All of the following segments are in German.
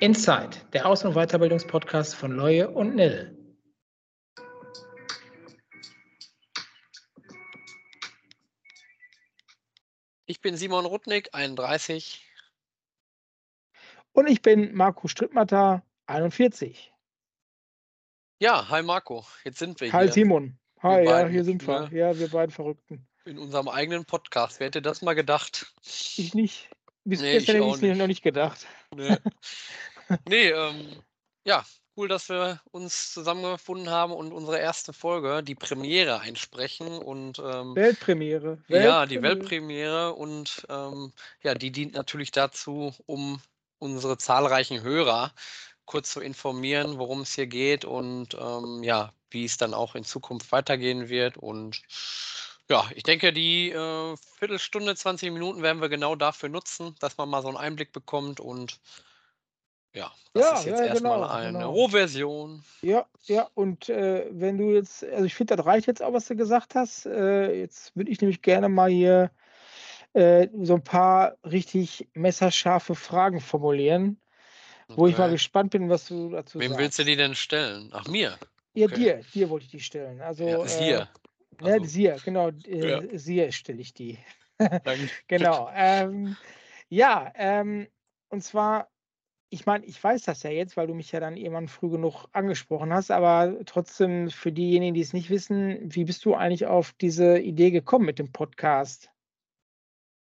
Inside, der Aus- und Weiterbildungspodcast von Leue und Nil. Ich bin Simon Rudnick, 31. Und ich bin Marco Strittmatter, 41. Ja, hi Marco, jetzt sind wir Hi hier Simon. Hi, ja, beiden, hier sind wir. Ja, wir beiden Verrückten. in unserem eigenen Podcast. Wer hätte das mal gedacht? Ich nicht. Bis Nee, gestern ich hätte ich mir noch nicht gedacht. Nee, nee ähm, ja, cool, dass wir uns zusammengefunden haben und unsere erste Folge, die Premiere, einsprechen. Und ähm, Weltpremiere. ja, die Weltpremiere. Und ähm, ja, die dient natürlich dazu, um unsere zahlreichen Hörer kurz zu informieren, worum es hier geht und ähm, ja, wie es dann auch in Zukunft weitergehen wird. Und ja, ich denke, die äh, Viertelstunde, 20 Minuten werden wir genau dafür nutzen, dass man mal so einen Einblick bekommt. Und ja, das Ja, ist jetzt ja, erstmal genau, eine genau. Rohversion. Ja, ja, und äh, wenn du jetzt, also ich finde, das reicht jetzt auch, was du gesagt hast. Äh, jetzt würde ich nämlich gerne mal hier äh, so ein paar richtig messerscharfe Fragen formulieren, wo ich mal gespannt bin, was du dazu Wem sagst. willst du die denn stellen? Ach, mir. Ja, Okay. dir, dir wollte ich die stellen. Also, Ja, äh, siehe. Also, Sia, genau, äh, Ja. Sia stelle ich die. Danke. Genau. Ähm, ja, ähm, und zwar, ich meine, ich weiß das ja jetzt, weil du mich ja dann irgendwann früh genug angesprochen hast, aber trotzdem für diejenigen, die es nicht wissen, wie bist du eigentlich auf diese Idee gekommen mit dem Podcast?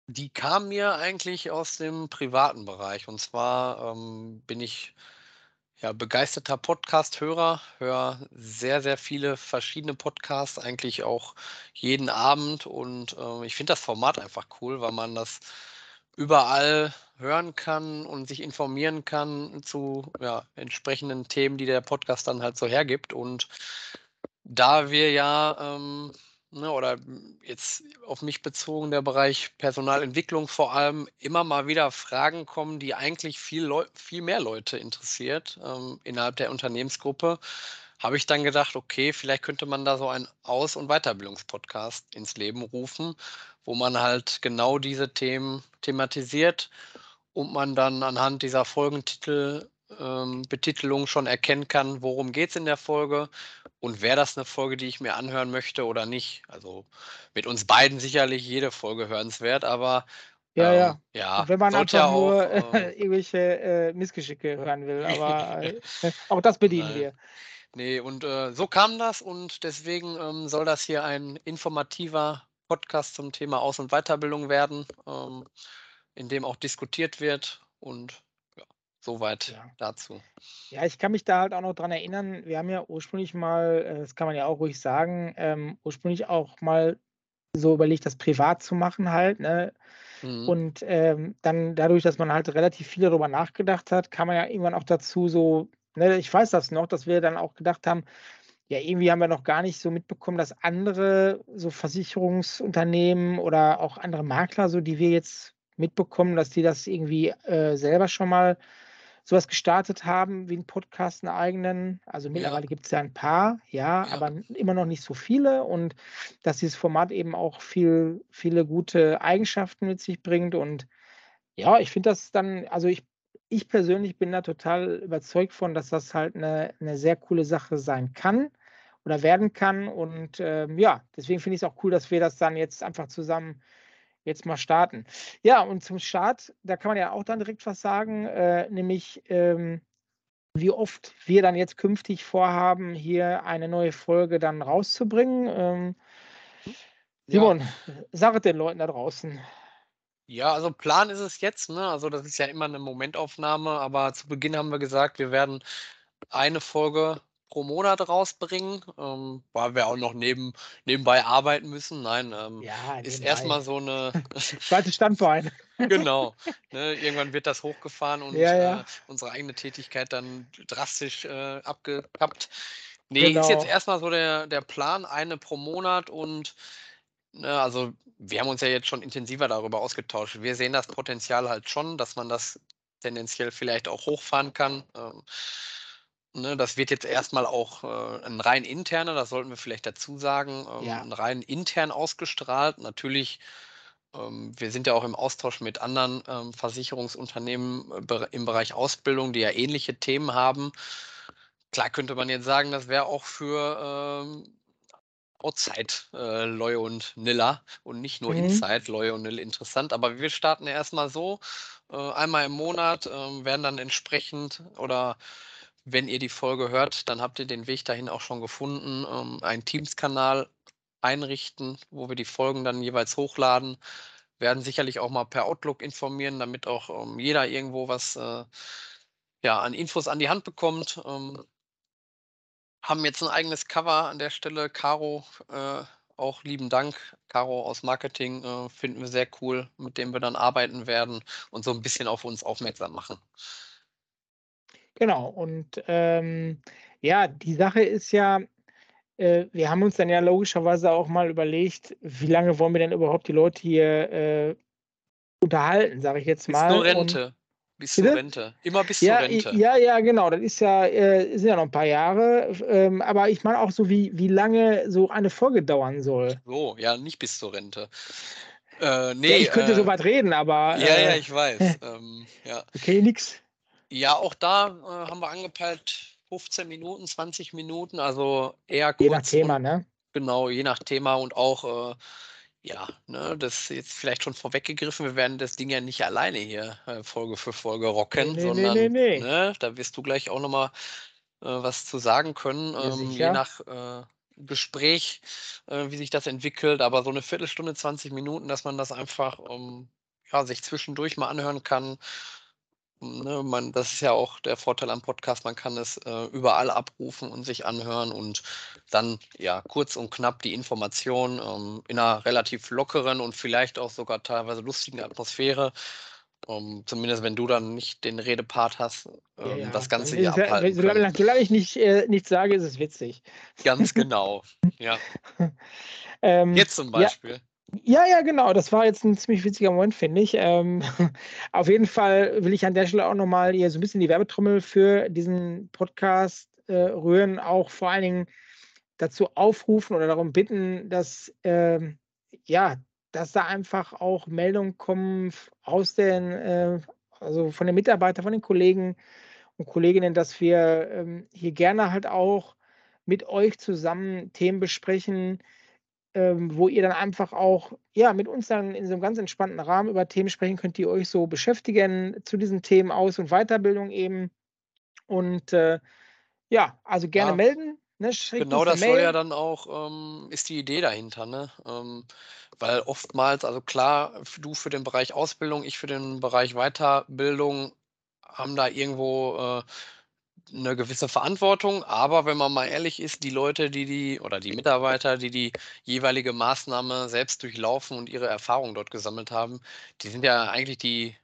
Die kam mir eigentlich aus dem privaten Bereich. Und zwar ähm, bin ich ja begeisterter Podcast-Hörer, höre sehr, sehr viele verschiedene Podcasts, eigentlich auch jeden Abend. Und ähm, ich finde das Format einfach cool, weil man das überall hören kann und sich informieren kann zu ja, entsprechenden Themen, die der Podcast dann halt so hergibt. Und da wir ja, ähm, ne, oder jetzt auf mich bezogen, der Bereich Personalentwicklung vor allem, immer mal wieder Fragen kommen, die eigentlich viel, Leu viel mehr Leute interessiert ähm, innerhalb der Unternehmensgruppe, habe ich dann gedacht, okay, vielleicht könnte man da so einen Aus- und Weiterbildungspodcast ins Leben rufen, wo man halt genau diese Themen thematisiert und man dann anhand dieser Folgentitel, ähm, Betitelung schon erkennen kann, worum geht es in der Folge und wäre das eine Folge, die ich mir anhören möchte oder nicht. Also mit uns beiden sicherlich jede Folge hörenswert, aber Ja, ähm, ja. ja, Und wenn man sollte ja einfach nur auch, äh, irgendwelche äh, Missgeschicke hören will, aber äh, auch das bedienen Nein. wir. Nee, und äh, so kam das und deswegen ähm, soll das hier ein informativer Podcast zum Thema Aus- und Weiterbildung werden, ähm, in dem auch diskutiert wird und soweit Ja. dazu. Ja, ich kann mich da halt auch noch dran erinnern, wir haben ja ursprünglich mal, äh, das kann man ja auch ruhig sagen, ähm, ursprünglich auch mal so überlegt, das privat zu machen halt, ne? Mhm. Und ähm, dann dadurch, dass man halt relativ viel darüber nachgedacht hat, kam man ja irgendwann auch dazu so, ne, ich weiß das noch, dass wir dann auch gedacht haben, ja, irgendwie haben wir noch gar nicht so mitbekommen, dass andere so Versicherungsunternehmen oder auch andere Makler, so die wir jetzt mitbekommen, dass die das irgendwie äh, selber schon mal sowas gestartet haben, wie einen Podcast, einen eigenen. Also Ja. mittlerweile gibt es ja ein paar, ja, Ja. aber immer noch nicht so viele und dass dieses Format eben auch viel, viele gute Eigenschaften mit sich bringt. Und ja, ich finde das dann, also ich, ich persönlich bin da total überzeugt von, dass das halt eine, eine sehr coole Sache sein kann oder werden kann. Und ähm, ja, deswegen finde ich es auch cool, dass wir das dann jetzt einfach zusammen jetzt mal starten. Ja, und zum Start, da kann man ja auch dann direkt was sagen, äh, nämlich ähm, wie oft wir dann jetzt künftig vorhaben, hier eine neue Folge dann rauszubringen. Ähm, Ja. Simon, sag es den Leuten da draußen. Ja, also Plan ist es jetzt, ne? Also das ist ja immer eine Momentaufnahme, aber zu Beginn haben wir gesagt, wir werden eine Folge pro Monat rausbringen, ähm, weil wir auch noch neben, nebenbei arbeiten müssen. Nein, ähm, Ja, ist erstmal so eine, Zweites Standbein. genau, ne? Irgendwann wird das hochgefahren und Ja, ja. Äh, unsere eigene Tätigkeit dann drastisch äh, abgekappt. Nee, ist jetzt Genau. erstmal so der, der Plan, eine pro Monat und Ne, also wir haben uns ja jetzt schon intensiver darüber ausgetauscht. Wir sehen das Potenzial halt schon, dass man das tendenziell vielleicht auch hochfahren kann. Ähm, ne, das wird jetzt erstmal auch äh, ein rein interner, das sollten wir vielleicht dazu sagen, ähm, Ja. ein rein intern ausgestrahlt. Natürlich ähm, wir sind ja auch im Austausch mit anderen ähm, Versicherungsunternehmen äh, im Bereich Ausbildung, die ja ähnliche Themen haben. Klar könnte man jetzt sagen, das wäre auch für ähm, Outside äh, Loy und Nilla und nicht nur Mhm. Inside Loy und Nilla interessant. Aber wir starten ja erstmal so, äh, einmal im Monat, äh, werden dann entsprechend oder wenn ihr die Folge hört, dann habt ihr den Weg dahin auch schon gefunden, ähm, einen Teams-Kanal einrichten, wo wir die Folgen dann jeweils hochladen. Werden sicherlich auch mal per Outlook informieren, damit auch ähm, jeder irgendwo was äh, ja, an Infos an die Hand bekommt. Ähm, haben jetzt ein eigenes Cover an der Stelle. Caro, äh, auch lieben Dank. Caro aus Marketing äh, finden wir sehr cool, mit dem wir dann arbeiten werden und so ein bisschen auf uns aufmerksam machen. Genau. Und ähm, ja, die Sache ist ja, äh, wir haben uns dann ja logischerweise auch mal überlegt, wie lange wollen wir denn überhaupt die Leute hier äh, unterhalten, sage ich jetzt Bis mal. zur Und Rente. Bis zur? Rente. Immer bis ja, zur Rente. ja, ja, genau. Das ist ja, äh, sind ja noch ein paar Jahre. Ähm, aber ich meine auch so, wie, wie lange so eine Folge dauern soll. So, ja, nicht bis zur Rente. Äh, Ja, nee, ich könnte äh, so weit reden, aber ja, ja, äh, ich weiß. ähm, ja. okay, nix. Ja, auch da äh, haben wir angepeilt 15 Minuten, 20 Minuten, also eher Je nach kurz Thema, und ne? genau, je nach Thema und auch, äh, ja, ne, das ist jetzt vielleicht schon vorweggegriffen, wir werden das Ding ja nicht alleine hier äh, Folge für Folge rocken, nee, sondern, nee, nee. ne, da wirst du gleich auch nochmal äh, was zu sagen können, ähm, je nach äh, Gespräch, äh, wie sich das entwickelt, aber so eine Viertelstunde, 20 Minuten, dass man das einfach ähm, ja, sich zwischendurch mal anhören kann. Ne, man, das ist ja auch der Vorteil am Podcast, man kann es äh, überall abrufen und sich anhören und dann ja kurz und knapp die Information ähm, in einer relativ lockeren und vielleicht auch sogar teilweise lustigen Atmosphäre. Ähm, zumindest wenn du dann nicht den Redepart hast, Ja, ähm, ja. das Dann Ganze hier ja, abhalten solange, solange ich nicht, äh, nichts sage, ist es witzig. Ganz genau. Ja. Ähm, Jetzt zum ja, Beispiel. ja, ja, genau. Das war jetzt ein ziemlich witziger Moment, finde ich. Ähm, auf jeden Fall will ich an der Stelle auch nochmal hier so ein bisschen die Werbetrommel für diesen Podcast äh, rühren, auch vor allen Dingen dazu aufrufen oder darum bitten, dass ähm, ja, dass da einfach auch Meldungen kommen aus den, äh, also von den Mitarbeitern, von den Kollegen und Kolleginnen, dass wir ähm, hier gerne halt auch mit euch zusammen Themen besprechen, ähm, wo ihr dann einfach auch ja mit uns dann in so einem ganz entspannten Rahmen über Themen sprechen könnt, die euch so beschäftigen zu diesen Themen Aus- und Weiterbildung eben. Und äh, ja, also gerne Ja, melden. Ne? Genau das soll ja dann auch, ähm, ist die Idee dahinter, ne? Ähm, weil oftmals, also klar, du für den Bereich Ausbildung, ich für den Bereich Weiterbildung haben da irgendwo äh, eine gewisse Verantwortung, aber wenn man mal ehrlich ist, die Leute, die die oder die Mitarbeiter, die die jeweilige Maßnahme selbst durchlaufen und ihre Erfahrungen dort gesammelt haben, die sind ja eigentlich die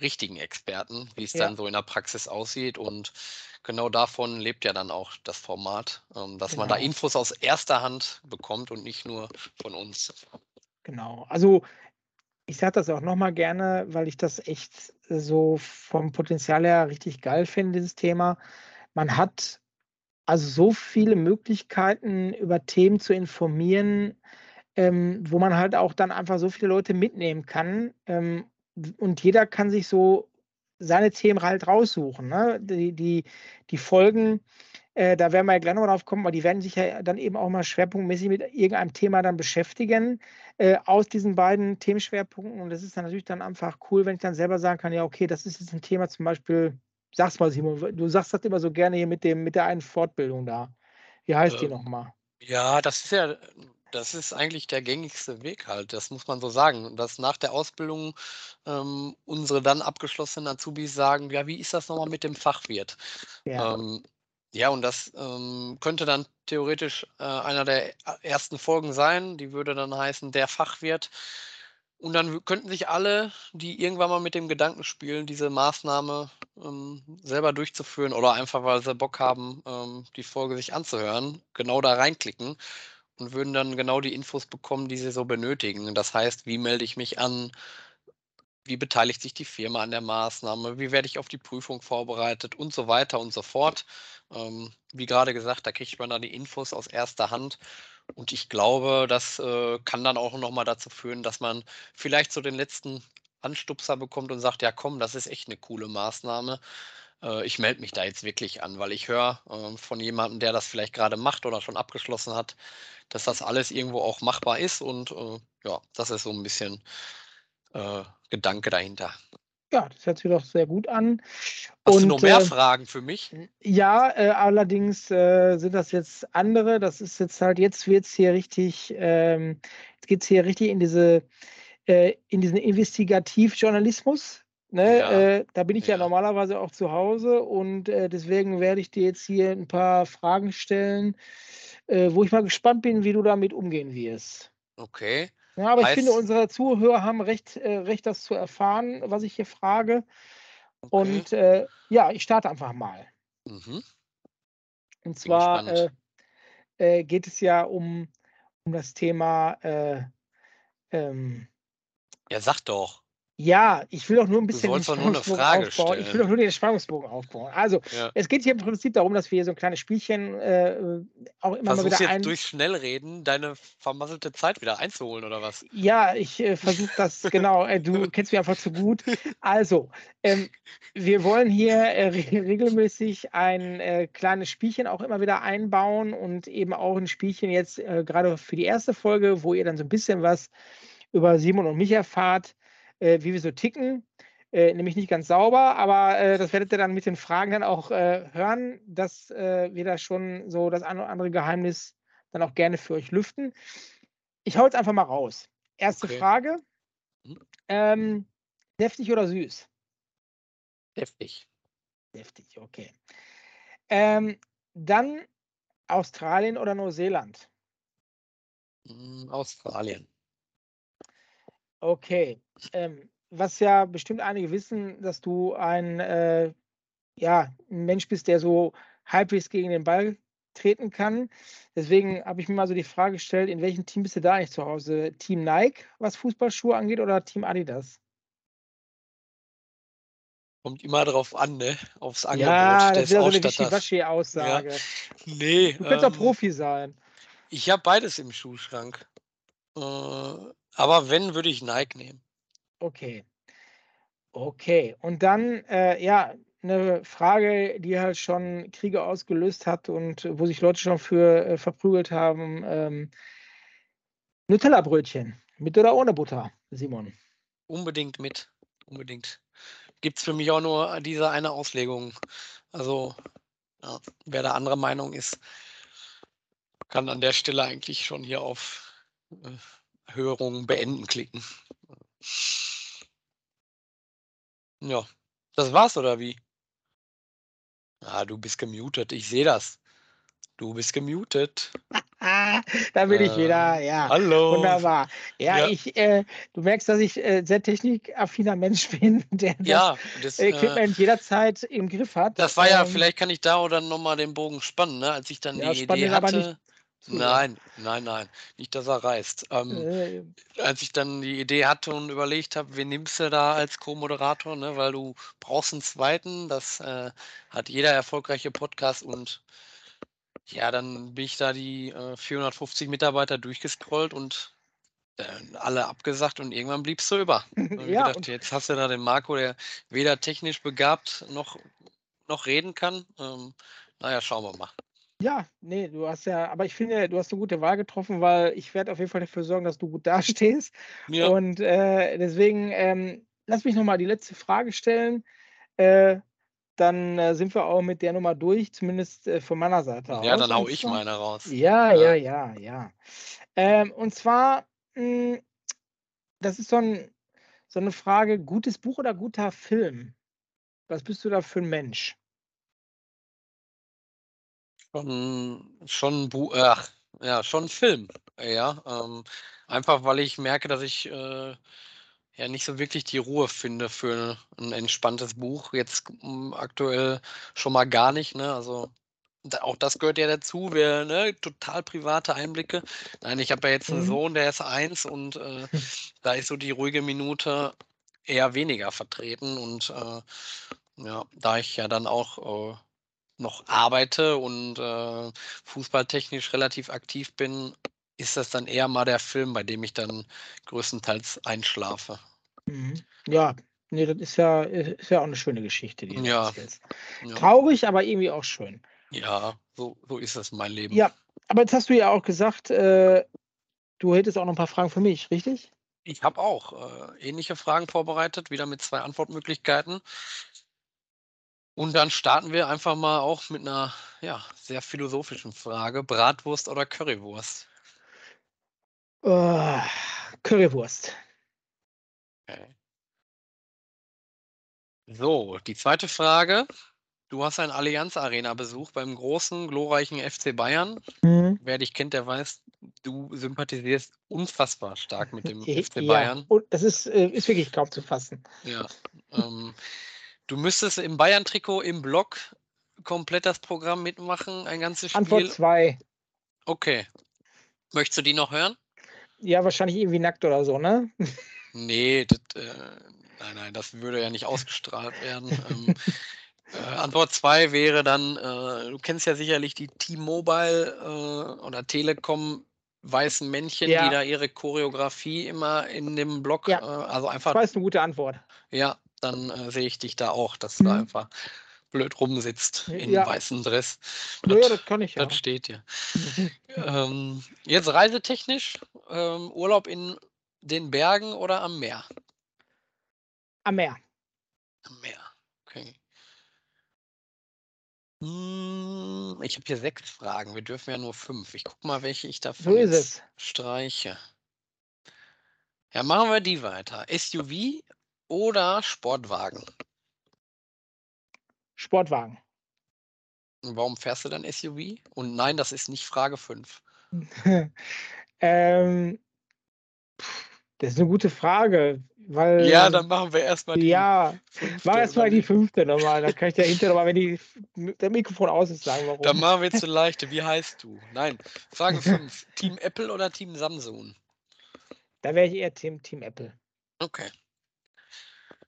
richtigen Experten, wie es Ja, dann so in der Praxis aussieht. Und genau davon lebt ja dann auch das Format, ähm, dass man da genau. Infos aus erster Hand bekommt und nicht nur von uns. Genau. Also ich sage das auch nochmal gerne, weil ich das echt so vom Potenzial her richtig geil finde, dieses Thema. Man hat also so viele Möglichkeiten, über Themen zu informieren, ähm, wo man halt auch dann einfach so viele Leute mitnehmen kann. Ähm, und jeder kann sich so seine Themen halt raussuchen. Ne? Die, die, die Folgen, äh, da werden wir ja gleich noch drauf kommen, aber die werden sich ja dann eben auch mal schwerpunktmäßig mit irgendeinem Thema dann beschäftigen äh, aus diesen beiden Themenschwerpunkten. Und das ist dann natürlich dann einfach cool, wenn ich dann selber sagen kann, ja, okay, das ist jetzt ein Thema zum Beispiel, sag's mal, Simon, du sagst das immer so gerne hier mit, dem, mit der einen Fortbildung da. Wie heißt die Ähm, nochmal? ja, das ist ja, das ist eigentlich der gängigste Weg halt, das muss man so sagen. Dass nach der Ausbildung ähm, unsere dann abgeschlossenen Azubis sagen, ja, wie ist das nochmal mit dem Fachwirt? Ja, Ähm, ja, und das ähm, könnte dann theoretisch äh, einer der ersten Folgen sein. Die würde dann heißen, der Fachwirt. Und dann könnten sich alle, die irgendwann mal mit dem Gedanken spielen, diese Maßnahme ähm, selber durchzuführen oder einfach, weil sie Bock haben, ähm, die Folge sich anzuhören, genau da reinklicken und würden dann genau die Infos bekommen, die sie so benötigen. Das heißt, wie melde ich mich an? Wie beteiligt sich die Firma an der Maßnahme? Wie werde ich auf die Prüfung vorbereitet und so weiter und so fort. Ähm, wie gerade gesagt, da kriegt man dann die Infos aus erster Hand Und ich glaube, das äh, kann dann auch nochmal dazu führen, dass man vielleicht so den letzten Anstupser bekommt und sagt, ja komm, das ist echt eine coole Maßnahme. Äh, ich melde mich da jetzt wirklich an, weil ich höre äh, von jemandem, der das vielleicht gerade macht oder schon abgeschlossen hat, dass das alles irgendwo auch machbar ist. Und äh, ja, das ist so ein bisschen äh, Gedanke dahinter. Ja, das hört sich doch sehr gut an. Hast du noch mehr äh, Fragen für mich? Ja, äh, allerdings äh, sind das jetzt andere. Das ist jetzt halt, jetzt wird es hier richtig, ähm, jetzt geht es hier richtig in diese, äh, in diesen Investigativjournalismus. Ne? Ja, äh, da bin ich ja. ja. normalerweise auch zu Hause und äh, deswegen werde ich dir jetzt hier ein paar Fragen stellen, wo ich mal gespannt bin, wie du damit umgehen wirst. Okay. Ja, aber ich finde, unsere Zuhörer haben recht, äh, recht, das zu erfahren, was ich hier frage. Okay. Und äh, ja, ich starte einfach mal. Mhm. Und zwar äh, äh, geht es ja um, um das Thema. Äh, ähm, ja, sag doch. Ja, ich will doch nur ein bisschen den Spannungsbogen aufbauen. Stellen. Ich will doch nur den Spannungsbogen aufbauen. Also, ja. es geht hier im Prinzip darum, dass wir hier so ein kleines Spielchen äh, auch immer Versuchst mal wieder jetzt ein... durch Schnellreden deine vermasselte Zeit wieder einzuholen, oder was? Ja, ich äh, versuche das, genau. Äh, du kennst mich einfach zu gut. Also, ähm, wir wollen hier äh, re regelmäßig ein äh, kleines Spielchen auch immer wieder einbauen und eben auch ein Spielchen jetzt äh, gerade für die erste Folge, wo ihr dann so ein bisschen was über Simon und mich erfahrt äh, wie wir so ticken. Äh, nämlich nicht ganz sauber, aber äh, das werdet ihr dann mit den Fragen dann auch äh, hören, dass äh, wir da schon so das eine oder andere Geheimnis dann auch gerne für euch lüften. Ich hau jetzt einfach mal raus. Erste okay. Frage. Mhm. Ähm, deftig oder süß? Deftig. Deftig, okay. Ähm, dann Australien oder Neuseeland? Mm, Australien. Okay. Ähm, was ja bestimmt einige wissen, dass du ein, äh, ja, ein Mensch bist, der so halbwegs gegen den Ball treten kann. Deswegen habe ich mir mal so die Frage gestellt, in welchem Team bist du da eigentlich zu Hause? Team Nike, was Fußballschuhe angeht, oder Team Adidas? Kommt immer darauf an, ne? Aufs Angebot ja, das ist ja so eine Wischiwaschi-Aussage. Ja. Nee. Du könntest ähm, auch Profi sein. Ich habe beides im Schuhschrank. Äh, aber wenn, würde ich Nike nehmen. Okay. Okay. Und dann, äh, ja, eine Frage, die halt schon Kriege ausgelöst hat und wo sich Leute schon für äh, verprügelt haben. Ähm, Nutella-Brötchen. Mit oder ohne Butter, Simon? Unbedingt mit. Unbedingt. Gibt es für mich auch nur diese eine Auslegung. Also, ja, wer da anderer Meinung ist, kann an der Stelle eigentlich schon hier auf äh, Hörung beenden klicken. Ja, das war's oder wie? Ah, du bist gemutet, ich sehe das. Du bist gemutet. da bin äh, ich wieder, ähm, ja. Hallo. Wunderbar. Ja, ja. ich, äh, du merkst, dass ich äh, sehr technikaffiner Mensch bin, der ja, das, äh, Equipment jederzeit im Griff hat. Das war ja, ähm, vielleicht kann ich da oder nochmal den Bogen spannen, ne? als ich dann ja, die Idee hatte. Nein, nein, nein. Nicht, dass er reißt. Ähm, äh, als ich dann die Idee hatte und überlegt habe, wen nimmst du da als Co-Moderator, ne? weil du brauchst einen zweiten. Das äh, hat jeder erfolgreiche Podcast und ja, dann bin ich da die äh, 450 Mitarbeiter durchgescrollt und alle abgesagt und irgendwann bliebst du über. ja, gedacht, jetzt hast du da den Marco, der weder technisch begabt noch, noch reden kann. Ähm, naja, schauen wir mal. Ja, nee, du hast ja, aber ich finde, du hast eine gute Wahl getroffen, weil ich werde auf jeden Fall dafür sorgen, dass du gut dastehst. Ja. Und äh, deswegen ähm, lass mich nochmal die letzte Frage stellen. Äh, dann äh, sind wir auch mit der Nummer durch, zumindest äh, von meiner Seite aus. Ja, dann hau ich meine raus. Ja, ja, ja, ja. ja. Ähm, und zwar, mh, hm, das ist so, ein, so eine Frage, gutes Buch oder guter Film? Was bist du da für ein Mensch? Schon schon Bu ach, ja, schon Film, ja. Ähm, einfach weil ich merke, dass ich, äh, ja nicht so wirklich die Ruhe finde für ein entspanntes Buch. Jetzt, hm, aktuell schon mal gar nicht, ne? Also, auch das gehört ja dazu, wir ne, total private Einblicke. Nein, ich habe ja jetzt einen Mhm. Sohn, der ist eins und, äh, da ist so die ruhige Minute eher weniger vertreten und, äh, ja, da ich ja dann auch, äh noch arbeite und äh, fußballtechnisch relativ aktiv bin, ist das dann eher mal der Film, bei dem ich dann größtenteils einschlafe. Mhm. Ja, ne, das ist ja ist ja auch eine schöne Geschichte, die du Ja, erzählst. ja. Traurig, aber irgendwie auch schön. Ja, so so ist es mein Leben. Ja, aber jetzt hast du ja auch gesagt, äh, du hättest auch noch ein paar Fragen für mich, richtig? Ich habe auch, äh, ähnliche Fragen vorbereitet, wieder mit 2 Antwortmöglichkeiten. Und dann starten wir einfach mal auch mit einer ja, sehr philosophischen Frage: Bratwurst oder Currywurst? Äh, Currywurst. Okay. So, die zweite Frage. Du hast einen Allianz-Arena-Besuch beim großen, glorreichen FC Bayern. Mhm. Wer dich kennt, der weiß, du sympathisierst unfassbar stark mit dem FC ja, Bayern. und das ist äh, ist wirklich kaum zu fassen. Ja, ähm, du müsstest im Bayern-Trikot im Block komplett das Programm mitmachen, ein ganzes Antwort Spiel. 2. Okay. Möchtest du die noch hören? Ja, wahrscheinlich irgendwie nackt oder so, ne? Ne, das, äh nein, nein, das würde ja nicht ausgestrahlt werden. Ähm, äh, Antwort 2 wäre dann, äh, du kennst ja sicherlich die T-Mobile, äh, oder Telekom weißen Männchen, die Ja. da ihre Choreografie immer in dem Block, Ja. äh also einfach 2 ist 'ne gute Antwort. Ja, dann, äh, sehe ich dich da auch, dass du da Mhm. einfach blöd rumsitzt in Ja. weißem Dress. Ja, ja, Das das kann ich ja. das steht dir. Ähm, jetzt reisetechnisch, ähm, Urlaub in den Bergen oder am Meer? Am Meer. Am Meer, okay. Hm, ich habe hier 6 Fragen. Wir dürfen ja nur 5. Ich gucke mal, welche ich So jetzt es. streiche. Ja, machen wir die weiter. SUV oder Sportwagen? Sportwagen. Und warum fährst du dann SUV? Und nein, das ist nicht Frage 5. Ähm, das ist 'ne gute Frage, weil Ja, dann machen wir erst mal die Ja, 5. mach erst mal die Überlegung. 5. noch mal, dann kann ich dir hinterher noch mal, wenn die das Mikrofon aus ist, sagen, Dann warum. machen wir jetzt 'ne leichte. Wie heißt du? Nein, Frage 5. Team Apple oder Team Samsung? Da wäre ich eher Team Team Apple. Okay.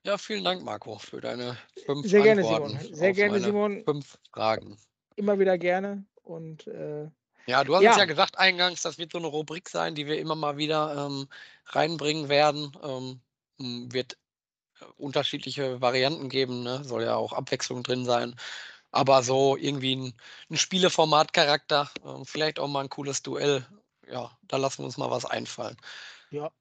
Ja, vielen Dank, Marco, für deine 5 Sehr gerne, Antworten Simon. Sehr gerne, Simon. 5 Fragen. Immer wieder gerne und, äh Ja, du hast uns ja ja. gesagt eingangs, das wird so 'ne Rubrik sein, die wir immer mal wieder, ähm, reinbringen werden. Ähm, hm, wird, äh, unterschiedliche Varianten geben, ne? Soll ja auch Abwechslung drin sein. Aber so irgendwie 'n 'n Spieleformat-Charakter, ähm, vielleicht auch mal 'n cooles Duell. Ja, da lassen wir uns mal was einfallen. Ja,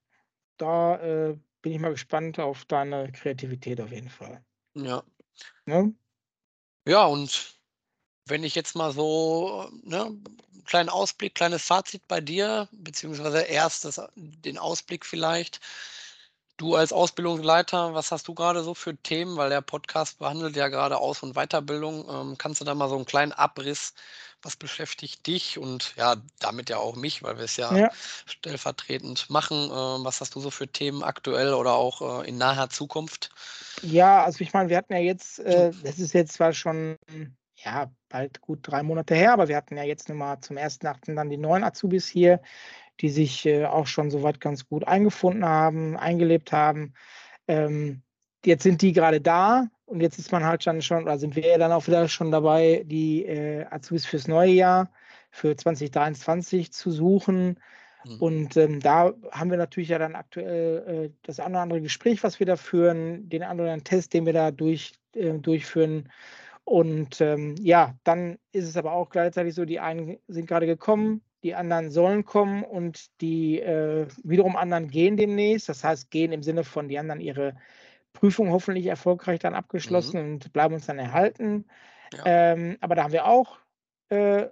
da, äh, bin ich mal gespannt auf deine Kreativität auf jeden Fall. Ja. Ne? Ja, und wenn ich jetzt mal so, ne, kleinen Ausblick, kleines Fazit bei dir, beziehungsweise erst das den Ausblick vielleicht. Du als Ausbildungsleiter, was hast du grade so für Themen? Weil der Podcast behandelt ja grade Aus und Weiterbildung. Ähm, kannst du da mal so 'n kleinen Abriss was beschäftigt dich und ja, damit ja auch mich, weil wir's ja Ja. stellvertretend machen. Ähm, was hast du so für Themen aktuell oder auch, äh, in naher Zukunft? Ja, also ich meine, wir hatten ja jetzt äh, das ist jetzt zwar schon, ja, bald gut 3 Monate her, aber wir hatten ja jetzt noch mal zum 1.8. dann die neuen Azubis hier, die sich, äh, auch schon so weit ganz gut eingefunden haben, eingelebt haben. Ähm, jetzt sind die grade da und jetzt ist man halt dann schon oder sind wir ja dann auch wieder schon dabei, die, äh, Azubis fürs neue Jahr, für 2023 zu suchen. Mhm. Und, ähm, da haben wir natürlich ja dann aktuell, äh, das ein oder andere Gespräch, was wir da führen, den anderen Test, den wir da durch äh, durchführen. Und, ähm, ja, dann ist es aber auch gleichzeitig so, die einen sind grade gekommen, die anderen sollen kommen und die, äh, wiederum anderen gehen demnächst. Das heißt, gehen im Sinne von, die dann ihre Prüfung hoffentlich erfolgreich dann Mhm. abgeschlossen und bleiben uns dann erhalten. Ja. Ähm, aber da haben wir auch, äh,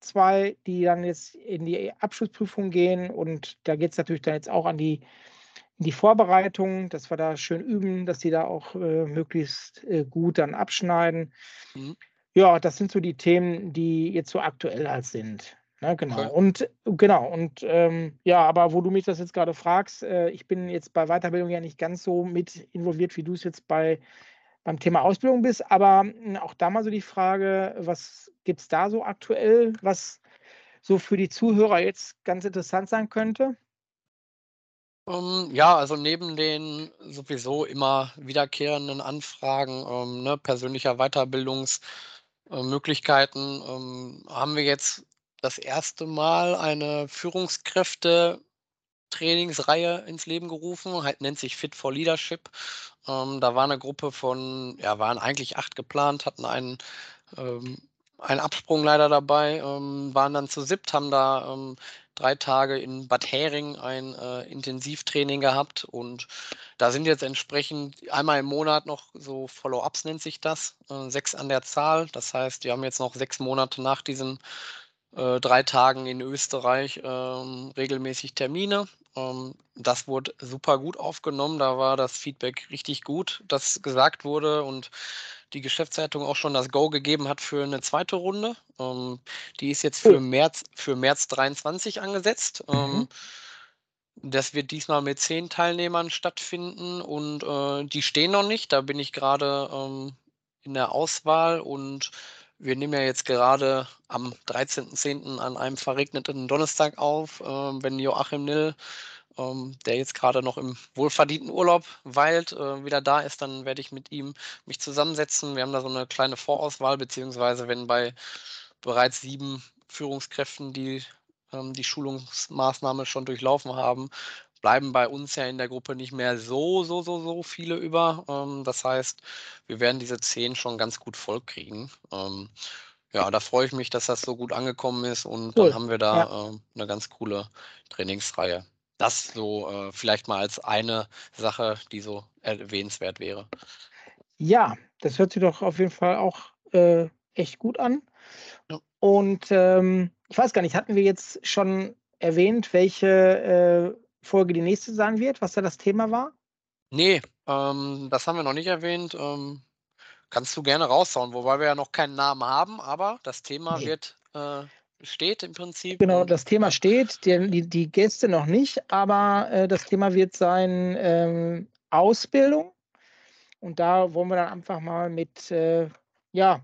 2, die dann jetzt in die Abschlussprüfung gehen und da geht's natürlich dann jetzt auch an die die Vorbereitung, dass wir da schön üben, dass die da auch, äh, möglichst, äh, gut dann abschneiden. Mhm. Ja, das sind so die Themen, die jetzt so aktuell halt sind, ne, genau. Okay. Und genau, und, ähm, ja, aber wo du mich das jetzt grade fragst, äh, ich bin jetzt bei Weiterbildung ja nicht ganz so mit involviert, wie du's jetzt bei beim Thema Ausbildung bist, aber, hm, auch da mal so die Frage, was gibt's da so aktuell, was so für die Zuhörer jetzt ganz interessant sein könnte? Ähm, ja, also neben den sowieso immer wiederkehrenden Anfragen, ähm, ne, persönlicher Weiterbildungs äh, Möglichkeiten, ähm, haben wir jetzt das erste Mal eine Führungskräfte-Trainingsreihe ins Leben gerufen, halt nennt sich Fit for Leadership. Ähm, da war eine Gruppe von, ja, waren eigentlich acht geplant, hatten einen, ähm, einen Absprung leider dabei, ähm, waren dann zu siebt, haben da ähm, drei Tage in Bad Hering ein äh, Intensivtraining gehabt und da sind jetzt entsprechend einmal im Monat noch so Follow-ups nennt sich das, äh, sechs an der Zahl. Das heißt, wir haben jetzt noch sechs Monate nach diesen äh, drei Tagen in Österreich ähm, regelmäßig Termine. Ähm, das wurde super gut aufgenommen. Da war das Feedback richtig gut, das gesagt wurde und die Geschäftsleitung auch schon das Go gegeben hat für eine zweite Runde. Ähm, die ist jetzt für März, für März 23 angesetzt. Mhm. Ähm, das wird diesmal mit zehn Teilnehmern stattfinden und äh, die stehen noch nicht. Da bin ich gerade ähm, in der Auswahl und wir nehmen ja jetzt gerade am 13.10. an einem verregneten Donnerstag auf, äh, wenn Joachim Nill, ähm, der jetzt gerade noch im wohlverdienten Urlaub weilt, äh, wieder da ist, dann werde ich mit ihm mich zusammensetzen. Wir haben da so eine kleine Vorauswahl, beziehungsweise wenn bei bereits sieben Führungskräften, die ähm, die Schulungsmaßnahme schon durchlaufen haben, bleiben bei uns ja in der Gruppe nicht mehr so, so, so, so viele über. Ähm, das heißt, wir werden diese zehn schon ganz gut voll kriegen. Ähm, ja, da freue ich mich, dass das so gut angekommen ist und cool. dann haben wir da ja. äh, eine ganz coole Trainingsreihe. Das so äh, vielleicht mal als eine Sache, die so erwähnenswert wäre. Ja, das hört sich doch auf jeden Fall auch äh, echt gut an. Ja. Und ähm, ich weiß gar nicht, hatten wir jetzt schon erwähnt, welche äh, Folge die nächste sein wird, was da das Thema war? Nee, ähm, das haben wir noch nicht erwähnt. Ähm, kannst du gerne raushauen, wobei wir ja noch keinen Namen haben, aber das Thema nee. wird äh, steht im Prinzip. Genau, das Thema steht, die, die, die Gäste noch nicht, aber äh, das Thema wird sein ähm, Ausbildung. Und da wollen wir dann einfach mal mit, äh, ja,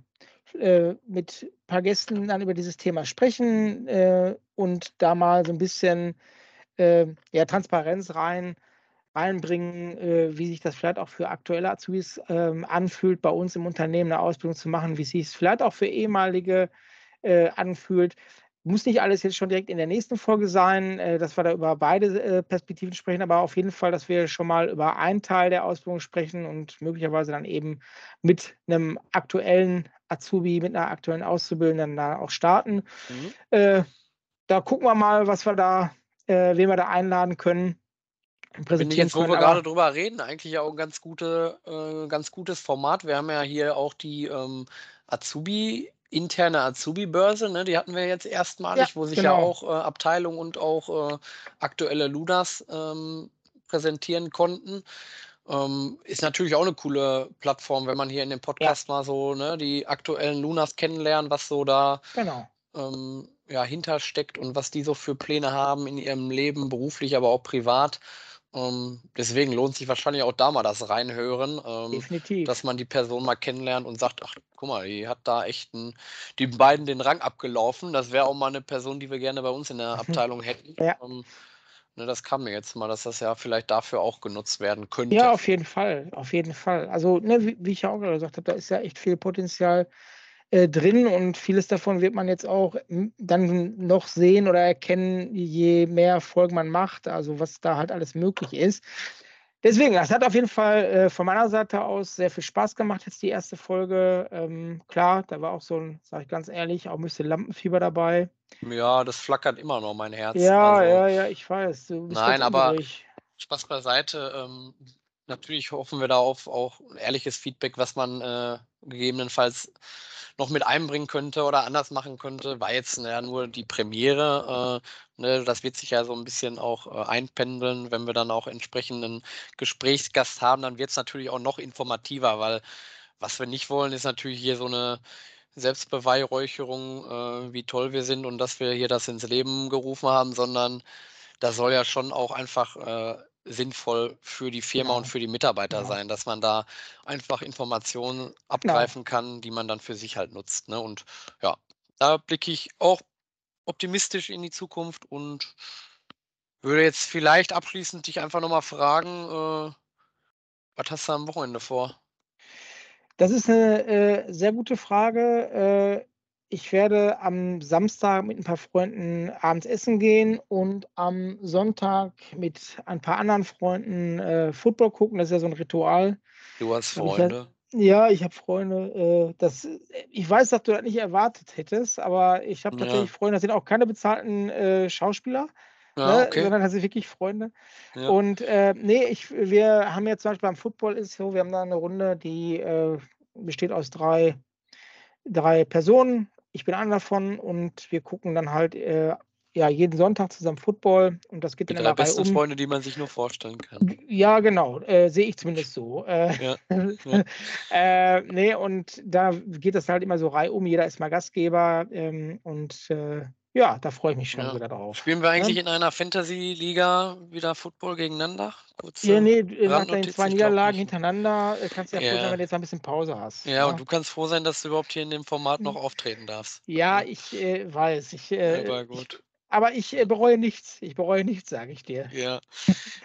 äh, mit ein paar Gästen dann über dieses Thema sprechen äh, und da mal so ein bisschen äh, ja, Transparenz rein, reinbringen, äh, wie sich das vielleicht auch für aktuelle Azubis ähm, anfühlt, bei uns im Unternehmen eine Ausbildung zu machen, wie sich es vielleicht auch für ehemalige äh, anfühlt. Muss nicht alles jetzt schon direkt in der nächsten Folge sein, äh, dass wir da über beide äh, Perspektiven sprechen, aber auf jeden Fall, dass wir schon mal über einen Teil der Ausbildung sprechen und möglicherweise dann eben mit einem aktuellen Azubi, mit einer aktuellen Auszubildenden da auch starten. Mhm. Äh, da gucken wir mal, was wir da äh, wen wir da einladen können. Bin ich jetzt, wo wir gerade drüber reden, eigentlich auch ein ganz, gute, äh, ganz gutes Format. Wir haben ja hier auch die ähm, Azubi, interne Azubi-Börse, ne? die hatten wir jetzt erstmalig, ja, wo sich genau. ja auch äh, Abteilung und auch äh, aktuelle Ludas ähm, präsentieren konnten. Ähm, ist natürlich auch eine coole Plattform, wenn man hier in dem Podcast ja. mal so ne, die aktuellen Lunas kennenlernt, was so da genau. ähm, ja, hintersteckt und was die so für Pläne haben in ihrem Leben, beruflich, aber auch privat. Ähm, deswegen lohnt sich wahrscheinlich auch da mal das Reinhören, ähm, Definitiv. dass man die Person mal kennenlernt und sagt, ach, guck mal, die hat da echt ein, die beiden den Rang abgelaufen. Das wäre auch mal eine Person, die wir gerne bei uns in der Abteilung hätten. Ja. Ähm, ne, das kam mir jetzt mal, dass das ja vielleicht dafür auch genutzt werden könnte. Ja, auf jeden Fall, auf jeden Fall. Also, ne, wie, wie ich ja auch gerade gesagt habe, da ist ja echt viel Potenzial äh, drin und vieles davon wird man jetzt auch dann noch sehen oder erkennen, je mehr Folgen man macht, also was da halt alles möglich ist. Deswegen, das hat auf jeden Fall äh, von meiner Seite aus sehr viel Spaß gemacht, jetzt die erste Folge. Ähm, klar, da war auch so ein, sage ich ganz ehrlich, auch ein bisschen Lampenfieber dabei. Ja, das flackert immer noch mein Herz. Ja, also, ja, ja, ich weiß. nein, aber Spaß beiseite. Ähm, natürlich hoffen wir da auf auch ehrliches Feedback, was man äh, gegebenenfalls noch mit einbringen könnte oder anders machen könnte, war jetzt ja nur die Premiere. Äh, ne, das wird sich ja so ein bisschen auch äh, einpendeln. Wenn wir dann auch entsprechenden Gesprächsgast haben, dann wird es natürlich auch noch informativer, weil was wir nicht wollen, ist natürlich hier so eine Selbstbeweihräucherung, äh, wie toll wir sind und dass wir hier das ins Leben gerufen haben, sondern da soll ja schon auch einfach äh, sinnvoll für die Firma genau. und für die Mitarbeiter genau. sein, dass man da einfach Informationen genau. abgreifen genau. kann, die man dann für sich halt nutzt. Ne? Und ja, da blicke ich auch optimistisch in die Zukunft und würde jetzt vielleicht abschließend dich einfach nochmal fragen, äh, was hast du am Wochenende vor? Das ist eine äh, sehr gute Frage. Äh, ich werde am Samstag mit ein paar Freunden abends essen gehen und am Sonntag mit ein paar anderen Freunden äh, Football gucken. Das ist ja so ein Ritual. Du hast ich Freunde. ja, ich habe Freunde. Äh, das, ich weiß, dass du das nicht erwartet hättest, aber ich habe Ja. tatsächlich Freunde, das sind auch keine bezahlten äh, Schauspieler, Ja, ne, okay. sondern das sind wirklich Freunde. Ja. Und äh, nee, ich, wir haben jetzt zum Beispiel beim Football ist so, wir haben da eine Runde, die äh, besteht aus drei, drei Personen. Ich bin einer davon und wir gucken dann halt äh, ja, jeden Sonntag zusammen Football und das geht Die dann in drei besten um. Freunde, die man sich nur vorstellen kann. Ja, genau, äh, sehe ich zumindest so. Äh, Ja. Ja. äh, nee, und da geht das halt immer so reihum, jeder ist mal Gastgeber ähm, und äh, ja, da freue ich mich schon Ja. wieder drauf. Spielen wir eigentlich Ja. in einer Fantasy-Liga wieder Football gegeneinander? Kurze Ja, nee, nach Randnotiz, zwei Niederlagen hintereinander äh, kannst du ja froh sein, Ja. wenn du jetzt ein bisschen Pause hast. Ja, und du kannst froh sein, dass du überhaupt hier in dem Format noch auftreten darfst. Ja, Ja. ich äh, weiß. Ich, äh, Aber ich, gut. Aber ich äh, bereue nichts. Ich bereue nichts, sage ich dir. Ja.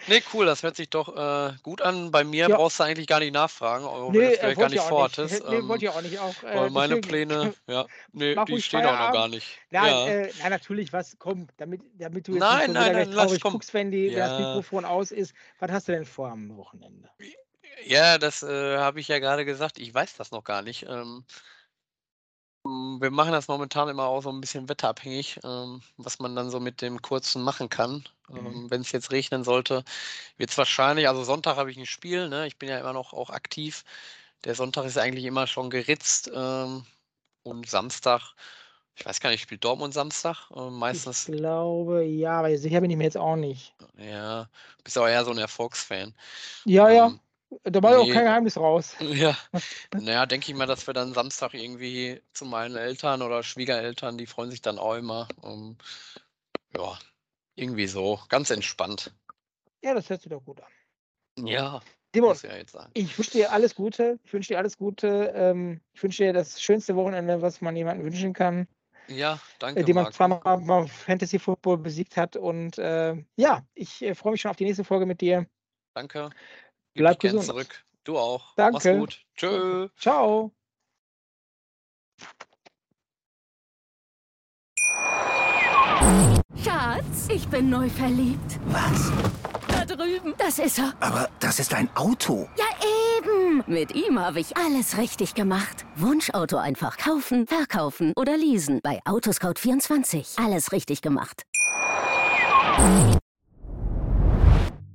Nee, cool, das hört sich doch äh, gut an. Bei mir Ja. brauchst du eigentlich gar nicht nachfragen, auch wenn du Nee, es äh, vielleicht gar wollte ich nicht auch nicht. vorhattest. Nee, ähm, wollte ich auch nicht. Auch, weil äh, meine deswegen, Pläne, ja, nee, die stehen auch noch gar Feierabend. nicht. Nein, Ja. äh, nein, natürlich, was, komm, damit, damit du jetzt Nein, nicht so nein, nein, lass, traurig komm. guckst, wenn, die, wenn das Ja. Mikrofon aus ist. Was hast du denn vor am Wochenende? Ja, das äh, habe ich ja gerade gesagt. Ich weiß das noch gar nicht. Ähm, wir machen das momentan immer auch so ein bisschen wetterabhängig, ähm, was man dann so mit dem Kurzen machen kann. Mhm. Ähm, Wenn es jetzt regnen sollte, wird es wahrscheinlich, also Sonntag habe ich ein Spiel, ne? Ich bin ja immer noch auch aktiv. Der Sonntag ist eigentlich immer schon geritzt. Ähm, und Samstag, ich weiß gar nicht, spielt Dortmund Samstag? Ähm, Ich meistens, glaube, ja, aber sicher bin ich mir jetzt auch nicht. ja, bist auch eher so ein Erfolgsfan. Ja, ja, Ähm, da mache ich auch nee. kein Geheimnis raus. Ja, naja, denke ich mal, dass wir dann Samstag irgendwie zu meinen Eltern oder Schwiegereltern, die freuen sich dann auch immer. Ähm, ja, irgendwie so, ganz entspannt. Ja, das hört sich doch gut an. Ja, Simon, ja jetzt sagen. ich wünsche dir alles Gute. Ich wünsche dir alles Gute. Ähm, ich wünsche dir das schönste Wochenende, was man jemandem wünschen kann, Ja, äh, danke, den man Marco. zweimal mal Fantasy Football besiegt hat. Und äh, ja, ich äh, freue mich schon auf die nächste Folge mit dir. Danke. Bleib gesund. zurück. Du auch. Danke. Mach's gut. Tschö. Ciao. Schatz, ich bin neu verliebt. Was? Da drüben. Das ist er. Aber das ist ein Auto. Ja, eben. Mit ihm habe ich alles richtig gemacht. Wunschauto einfach kaufen, verkaufen oder leasen. Bei Autoscout24. Alles richtig gemacht.